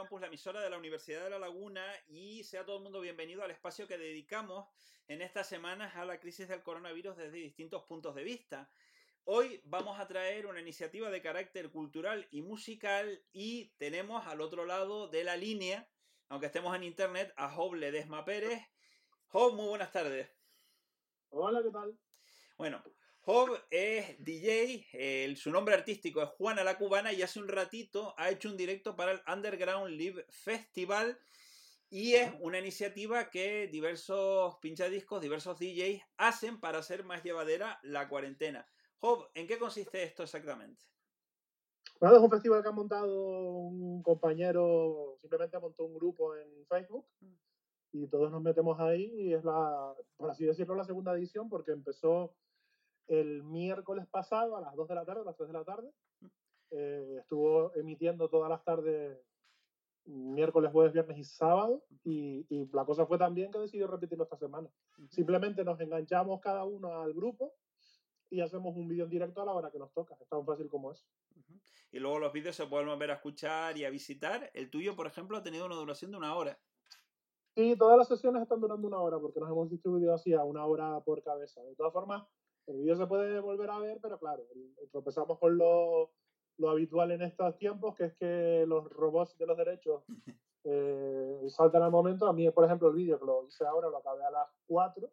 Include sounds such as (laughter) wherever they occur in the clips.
Campus, la emisora de la Universidad de La Laguna y sea todo el mundo bienvenido al espacio que dedicamos en estas semanas a la crisis del coronavirus desde distintos puntos de vista. Hoy vamos a traer una iniciativa de carácter cultural y musical y tenemos al otro lado de la línea, aunque estemos en internet, a Job Ledesma Pérez. Job, muy buenas tardes. Hola, ¿qué tal? Bueno, Job es DJ, su nombre artístico es Juana la Cubana y hace un ratito ha hecho un directo para el Underground Live Festival y es una iniciativa que diversos pinchadiscos, diversos DJs hacen para hacer más llevadera la cuarentena. Job, ¿en qué consiste esto exactamente? Bueno, es un festival que ha montado un compañero, simplemente montó un grupo en Facebook y todos nos metemos ahí y es la, por así decirlo, la segunda edición porque empezó el miércoles pasado a las 2 de la tarde, a las 3 de la tarde. Eh, estuvo emitiendo todas las tardes, miércoles, jueves, viernes y sábado. Y, la cosa fue tan bien que decidió repetirlo esta semana. Simplemente nos enganchamos cada uno al grupo y hacemos un vídeo en directo a la hora que nos toca. Es tan fácil como eso. Y luego los vídeos se pueden volver a escuchar y a visitar. El tuyo, por ejemplo, ha tenido una duración de una hora. Sí, todas las sesiones están durando una hora porque nos hemos distribuido así a una hora por cabeza. De todas formas, el vídeo se puede volver a ver, pero claro, tropezamos con lo, lo, habitual en estos tiempos, que es que los robots de los derechos (laughs) eh, saltan al momento. A mí, por ejemplo, el vídeo que lo hice ahora, lo acabé a las 4,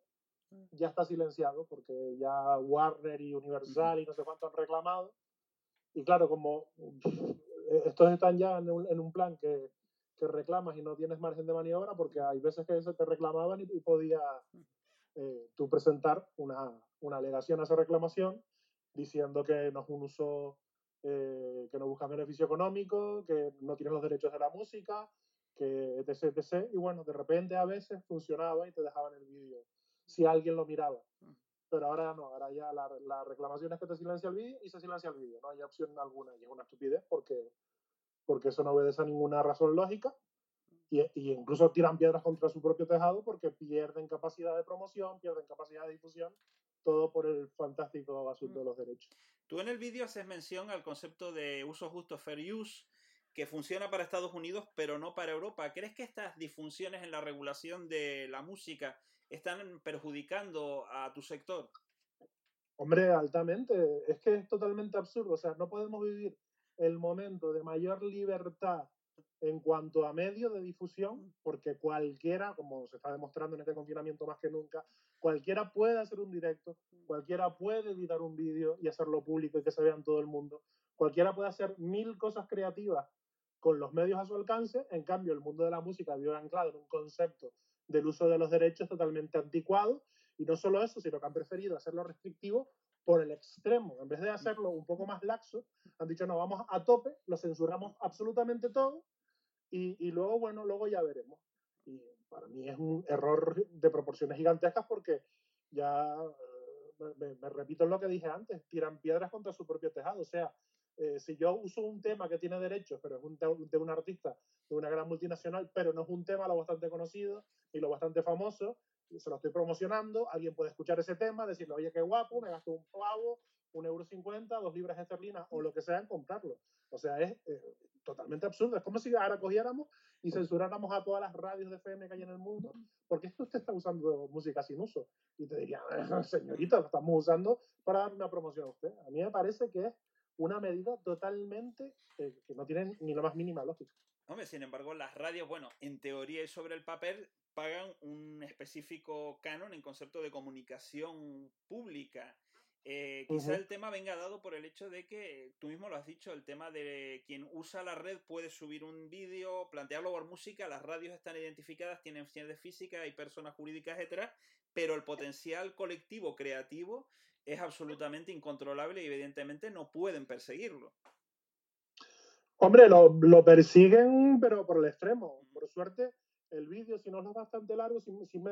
ya está silenciado, porque ya Warner y Universal y no sé cuánto han reclamado. Y claro, como estos están ya en un, en un plan que, que, reclamas y no tienes margen de maniobra, porque hay veces que se te reclamaban y, y podía eh, tú presentar una, una alegación a esa reclamación diciendo que no es un uso eh, que no busca beneficio económico, que no tienes los derechos de la música, que etc, etc. Y bueno, de repente a veces funcionaba y te dejaban el vídeo, si alguien lo miraba. Pero ahora no, ahora ya la, la reclamación es que te silencia el vídeo y se silencia el vídeo, no hay opción alguna y es una estupidez porque, porque eso no obedece a ninguna razón lógica y, y, incluso tiran piedras contra su propio tejado porque pierden capacidad de promoción, pierden capacidad de difusión todo por el fantástico asunto de los derechos. Tú en el vídeo haces mención al concepto de uso justo, fair use, que funciona para Estados Unidos, pero no para Europa. ¿Crees que estas disfunciones en la regulación de la música están perjudicando a tu sector? Hombre, altamente. Es que es totalmente absurdo. O sea, no podemos vivir el momento de mayor libertad en cuanto a medios de difusión, porque cualquiera, como se está demostrando en este confinamiento más que nunca, cualquiera puede hacer un directo, cualquiera puede editar un vídeo y hacerlo público y que se vea en todo el mundo, cualquiera puede hacer mil cosas creativas con los medios a su alcance, en cambio el mundo de la música vive anclado en un concepto del uso de los derechos totalmente anticuado, y no solo eso, sino que han preferido hacerlo restrictivo por el extremo. En vez de hacerlo un poco más laxo, han dicho, no, vamos a tope, lo censuramos absolutamente todo y, luego, bueno, luego ya veremos. Y para mí es un error de proporciones gigantescas porque ya, eh, me, repito lo que dije antes, tiran piedras contra su propio tejado. O sea, eh, si yo uso un tema que tiene derechos, pero es un de un artista de una gran multinacional, pero no es un tema lo bastante conocido y lo bastante famoso, se lo estoy promocionando, alguien puede escuchar ese tema, decirle, oye, qué guapo, me gasto un pavo, un euro cincuenta, dos libras esterlinas o lo que sea en comprarlo. O sea, es eh, totalmente absurdo. Es como si ahora cogiéramos y censuráramos a todas las radios de FM que hay en el mundo, porque esto usted está usando música sin uso. Y te diría, señorita, lo estamos usando para dar una promoción a usted. A mí me parece que es una medida totalmente eh, que no tiene ni la más mínima lógica. Hombre, sin embargo, las radios, bueno, en teoría y sobre el papel, pagan un específico canon en concepto de comunicación pública. Eh, quizá el tema venga dado por el hecho de que, tú mismo lo has dicho, el tema de quien usa la red puede subir un vídeo, plantearlo por música, las radios están identificadas, tienen ciencia de física, hay personas jurídicas, etcétera, pero el potencial colectivo creativo es absolutamente incontrolable y evidentemente no pueden perseguirlo. Hombre, lo, lo, persiguen, pero por el extremo. Por suerte, el vídeo, si no es bastante largo, si, si me,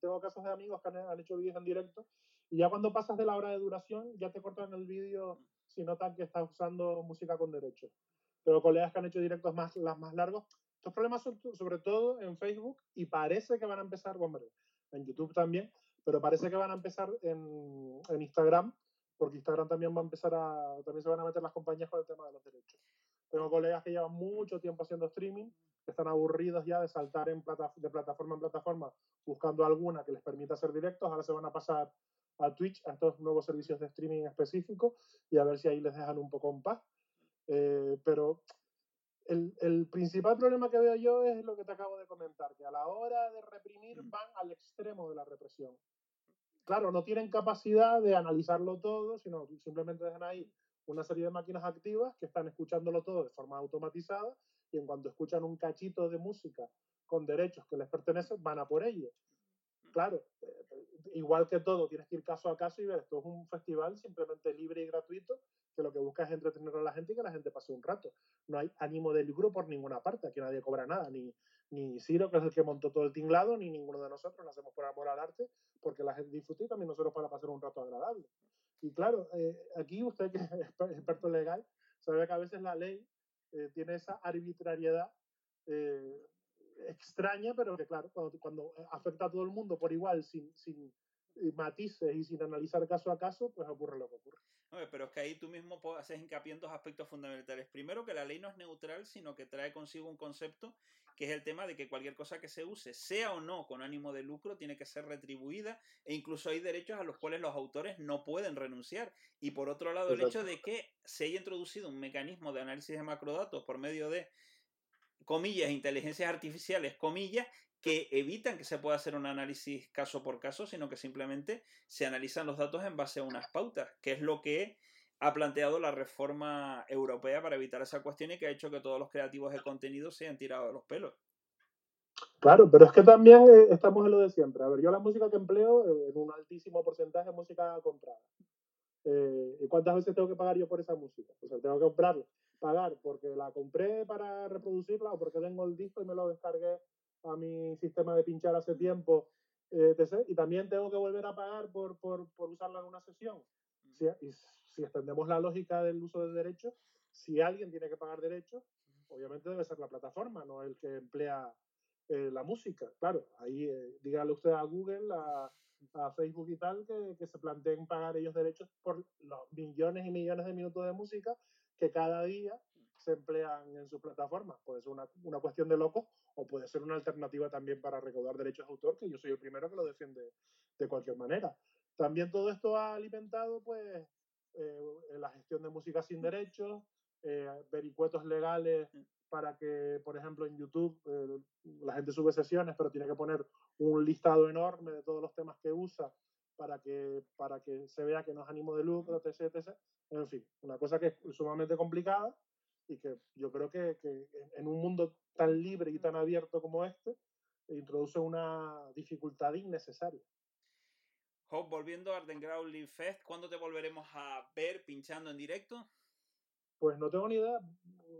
tengo casos de amigos que han, hecho vídeos en directo, y ya cuando pasas de la hora de duración, ya te cortan el vídeo si notan que estás usando música con derechos. Pero colegas que han hecho directos más, las más largos, estos problemas son sobre todo en Facebook y parece que van a empezar, hombre, en YouTube también, pero parece que van a empezar en, en Instagram, porque Instagram también va a empezar a, también se van a meter las compañías con el tema de los derechos. Tengo colegas que llevan mucho tiempo haciendo streaming, que están aburridos ya de saltar en plata, de plataforma en plataforma buscando alguna que les permita hacer directos, ahora se van a pasar a Twitch, a estos nuevos servicios de streaming específicos, y a ver si ahí les dejan un poco en paz. Eh, pero el, el, principal problema que veo yo es lo que te acabo de comentar, que a la hora de reprimir mm. van al extremo de la represión. Claro, no tienen capacidad de analizarlo todo, sino simplemente dejan ahí una serie de máquinas activas que están escuchándolo todo de forma automatizada y en cuanto escuchan un cachito de música con derechos que les pertenecen, van a por ello. Claro, eh, igual que todo, tienes que ir caso a caso y ver, esto es un festival simplemente libre y gratuito, que lo que busca es entretener a la gente y que la gente pase un rato. No hay ánimo de lucro por ninguna parte, aquí nadie cobra nada, ni, ni Ciro, que es el que montó todo el tinglado, ni ninguno de nosotros, lo hacemos por amor al arte, porque la gente disfrute y también nosotros para pasar un rato agradable. Y claro, eh, aquí usted que (laughs) es experto legal, sabe que a veces la ley eh, tiene esa arbitrariedad eh, extraña, pero que claro, cuando, cuando, afecta a todo el mundo por igual, sin, sin matices y sin analizar caso a caso, pues ocurre lo que ocurre. Pero es que ahí tú mismo haces hincapié en dos aspectos fundamentales. Primero, que la ley no es neutral, sino que trae consigo un concepto que es el tema de que cualquier cosa que se use, sea o no con ánimo de lucro, tiene que ser retribuida e incluso hay derechos a los cuales los autores no pueden renunciar. Y por otro lado, el hecho de que se haya introducido un mecanismo de análisis de macrodatos por medio de comillas, inteligencias artificiales, comillas, que evitan que se pueda hacer un análisis caso por caso, sino que simplemente se analizan los datos en base a unas pautas, que es lo que ha planteado la reforma europea para evitar esa cuestión y que ha hecho que todos los creativos de contenido se hayan tirado de los pelos. Claro, pero es que también eh, estamos en lo de siempre. A ver, yo la música que empleo eh, en un altísimo porcentaje es música comprada. Eh, ¿Y cuántas veces tengo que pagar yo por esa música? O sea, tengo que comprarla, pagar porque la compré para reproducirla o porque tengo el disco y me lo descargué a mi sistema de pinchar hace tiempo, etc. Y también tengo que volver a pagar por, por, por usarla en una sesión. Sí, y si extendemos la lógica del uso de derechos, si alguien tiene que pagar derechos, obviamente debe ser la plataforma, no el que emplea eh, la música. Claro, ahí eh, dígale usted a Google, a, a Facebook y tal, que, que, se planteen pagar ellos derechos por los millones y millones de minutos de música que cada día se emplean en sus plataformas. Puede ser una, una cuestión de locos o puede ser una alternativa también para recaudar derechos de autor, que yo soy el primero que lo defiende de cualquier manera. También todo esto ha alimentado pues eh, la gestión de música sin derechos, eh, vericuetos legales para que, por ejemplo, en YouTube eh, la gente sube sesiones, pero tiene que poner un listado enorme de todos los temas que usa para que, para que se vea que no es ánimo de lucro, etc, etc. En fin, una cosa que es sumamente complicada y que yo creo que, que en un mundo tan libre y tan abierto como este, introduce una dificultad innecesaria. Job, volviendo a Ardengrau Live Fest, ¿cuándo te volveremos a ver pinchando en directo? Pues no tengo ni idea.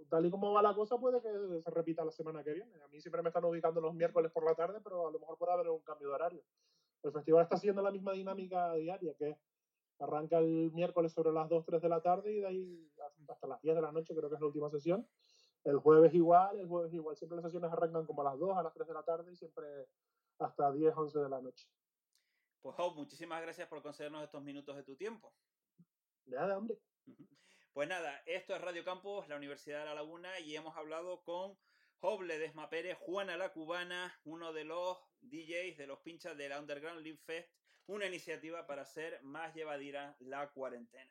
Tal y como va la cosa, puede que se repita la semana que viene. A mí siempre me están ubicando los miércoles por la tarde, pero a lo mejor puede haber un cambio de horario. El festival está siguiendo la misma dinámica diaria, que arranca el miércoles sobre las 2, 3 de la tarde y de ahí hasta las 10 de la noche, creo que es la última sesión. El jueves igual, el jueves igual. Siempre las sesiones arrancan como a las 2, a las 3 de la tarde y siempre hasta 10, 11 de la noche. Pues Hope, muchísimas gracias por concedernos estos minutos de tu tiempo. Nada, hombre. Pues nada, esto es Radio Campus, la Universidad de La Laguna, y hemos hablado con Job Ledesma Pérez, Juana la Cubana, uno de los DJs de los pinchas de la Underground Live Fest, una iniciativa para hacer más llevadera la cuarentena.